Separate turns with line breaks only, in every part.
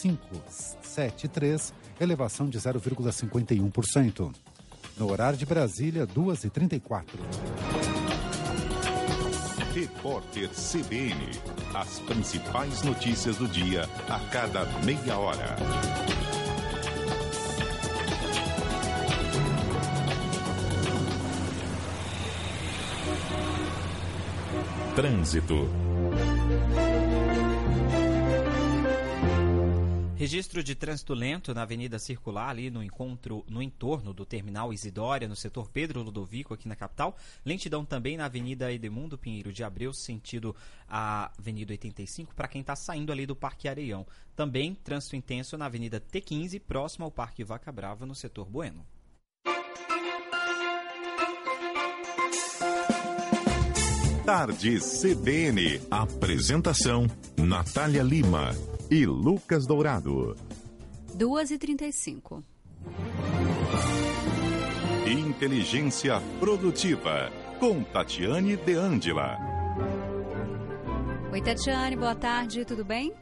573, elevação de 0,51%. No horário de Brasília, 2h34.
Repórter CBN. As principais notícias do dia a cada meia hora. Trânsito.
Registro de trânsito lento na Avenida Circular, ali no encontro, no entorno do terminal Isidória, no setor Pedro Ludovico, aqui na capital. Lentidão também na Avenida Edemundo Pinheiro de Abreu, sentido a Avenida 85, para quem está saindo ali do Parque Areião. Também trânsito intenso na Avenida T15, próximo ao Parque Vaca Brava, no setor Bueno.
Tarde CBN. Apresentação: Natália Lima e Lucas Dourado.
2h35.
Inteligência Produtiva, com Tatiane De Angela.
Oi, Tatiane, boa tarde, tudo bem?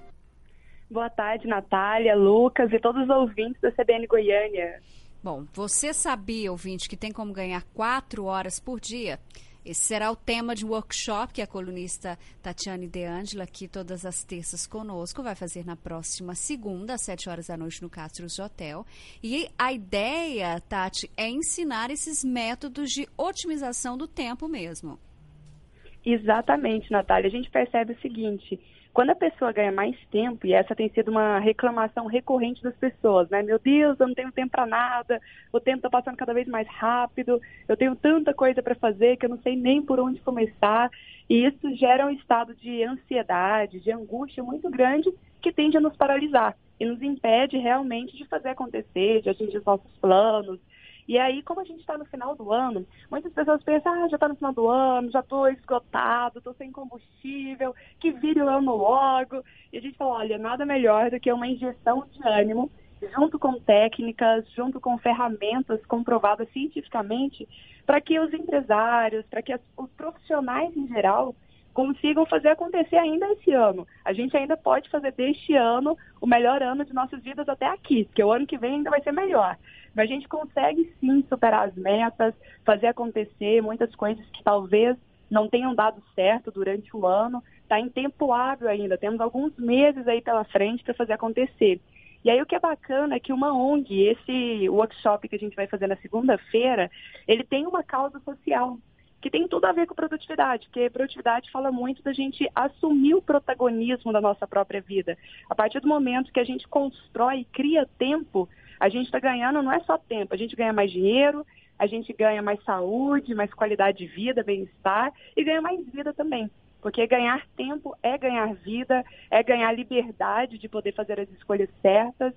Boa tarde, Natália, Lucas e todos os ouvintes da CBN Goiânia.
Bom, você sabia, ouvinte, que tem como ganhar quatro horas por dia? Esse será o tema de um workshop que a colunista Tatiane De Angela, aqui todas as terças conosco, vai fazer na próxima segunda, às sete horas da noite, no Castros Hotel. E a ideia, Tati, é ensinar esses métodos de otimização do tempo mesmo.
Exatamente, Natália. A gente percebe o seguinte: quando a pessoa ganha mais tempo, e essa tem sido uma reclamação recorrente das pessoas, né? Meu Deus, eu não tenho tempo para nada, o tempo está passando cada vez mais rápido, eu tenho tanta coisa para fazer que eu não sei nem por onde começar. E isso gera um estado de ansiedade, de angústia muito grande que tende a nos paralisar e nos impede realmente de fazer acontecer, de atingir os nossos planos, e aí, como a gente está no final do ano, muitas pessoas pensam, ah, já está no final do ano, já estou esgotado, estou sem combustível, que vire o ano logo. E a gente fala, olha, nada melhor do que uma injeção de ânimo, junto com técnicas, junto com ferramentas comprovadas cientificamente, para que os empresários, para que as, os profissionais em geral consigam fazer acontecer ainda esse ano. A gente ainda pode fazer deste ano o melhor ano de nossas vidas até aqui, porque o ano que vem ainda vai ser melhor. Mas a gente consegue sim superar as metas, fazer acontecer muitas coisas que talvez não tenham dado certo durante o ano. Está em tempo hábil ainda, temos alguns meses aí pela frente para fazer acontecer. E aí o que é bacana é que uma ONG, esse workshop que a gente vai fazer na segunda-feira, ele tem uma causa social que tem tudo a ver com produtividade, porque produtividade fala muito da gente assumir o protagonismo da nossa própria vida. A partir do momento que a gente constrói, cria tempo, a gente está ganhando não é só tempo, a gente ganha mais dinheiro, a gente ganha mais saúde, mais qualidade de vida, bem-estar e ganha mais vida também. Porque ganhar tempo é ganhar vida, é ganhar liberdade de poder fazer as escolhas certas.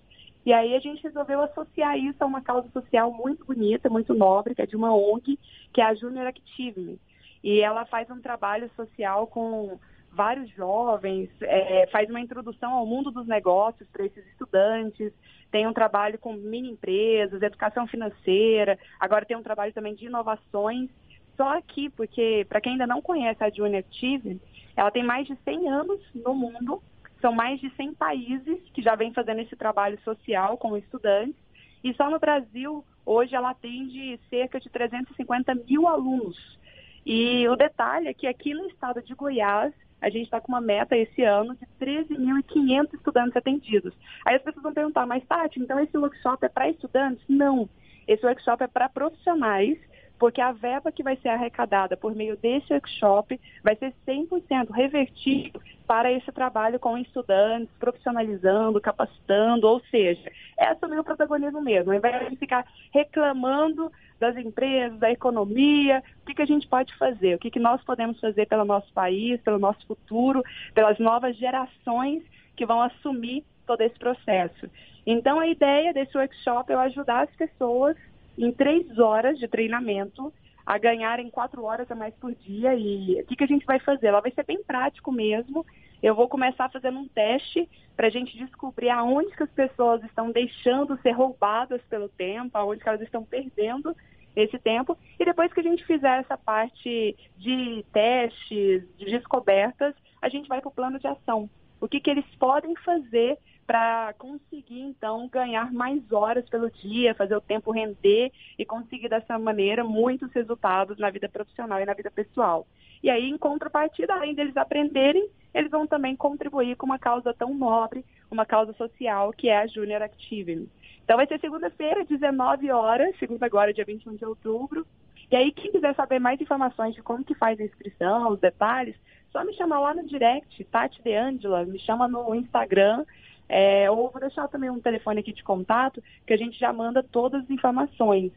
E aí a gente resolveu associar isso a uma causa social muito bonita, muito nobre, que é de uma ONG, que é a Junior Active. E ela faz um trabalho social com vários jovens, é, faz uma introdução ao mundo dos negócios para esses estudantes, tem um trabalho com mini empresas, educação financeira, agora tem um trabalho também de inovações. Só aqui, porque para quem ainda não conhece a Junior Active, ela tem mais de 100 anos no mundo, são mais de 100 países que já vem fazendo esse trabalho social com estudantes, e só no Brasil, hoje, ela atende cerca de 350 mil alunos. E o detalhe é que aqui no estado de Goiás, a gente está com uma meta esse ano de 13.500 estudantes atendidos. Aí as pessoas vão perguntar, mas Tati, então esse workshop é para estudantes? Não. Esse workshop é para profissionais porque a verba que vai ser arrecadada por meio desse workshop vai ser 100% revertido para esse trabalho com estudantes, profissionalizando, capacitando, ou seja, é assumir o protagonismo mesmo, ao invés de ficar reclamando das empresas, da economia, o que, que a gente pode fazer, o que, que nós podemos fazer pelo nosso país, pelo nosso futuro, pelas novas gerações que vão assumir todo esse processo. Então, a ideia desse workshop é ajudar as pessoas em três horas de treinamento a ganharem quatro horas a mais por dia. E o que, que a gente vai fazer? Ela vai ser bem prático mesmo. Eu vou começar fazendo um teste para a gente descobrir aonde que as pessoas estão deixando ser roubadas pelo tempo, aonde que elas estão perdendo esse tempo. E depois que a gente fizer essa parte de testes, de descobertas, a gente vai para o plano de ação. O que, que eles podem fazer para conseguir, então, ganhar mais horas pelo dia, fazer o tempo render e conseguir, dessa maneira, muitos resultados na vida profissional e na vida pessoal. E aí, em contrapartida, além deles aprenderem, eles vão também contribuir com uma causa tão nobre, uma causa social, que é a Junior Active. Então, vai ser segunda-feira, 19 horas, segunda agora, dia 21 de outubro. E aí, quem quiser saber mais informações de como que faz a inscrição, os detalhes, só me chamar lá no direct, Tati De Angela, me chama no Instagram, é, ou vou deixar também um telefone aqui de contato, que a gente já manda todas as informações.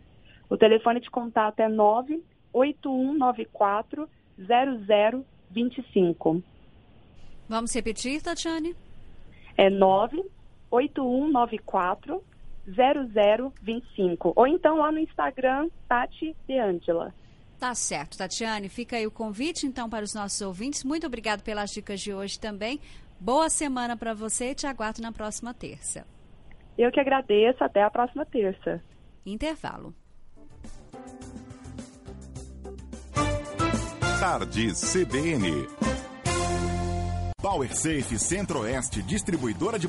O telefone de contato é 98194 0025.
Vamos repetir, Tatiane?
É 98194 0025. Ou então lá no Instagram, Tati De Angela.
Tá certo, Tatiane. Fica aí o convite, então, para os nossos ouvintes. Muito obrigado pelas dicas de hoje também. Boa semana para você e te aguardo na próxima terça.
Eu que agradeço. Até a próxima terça.
Intervalo.
Tarde CBN.
Power Safe Centro-Oeste, distribuidora de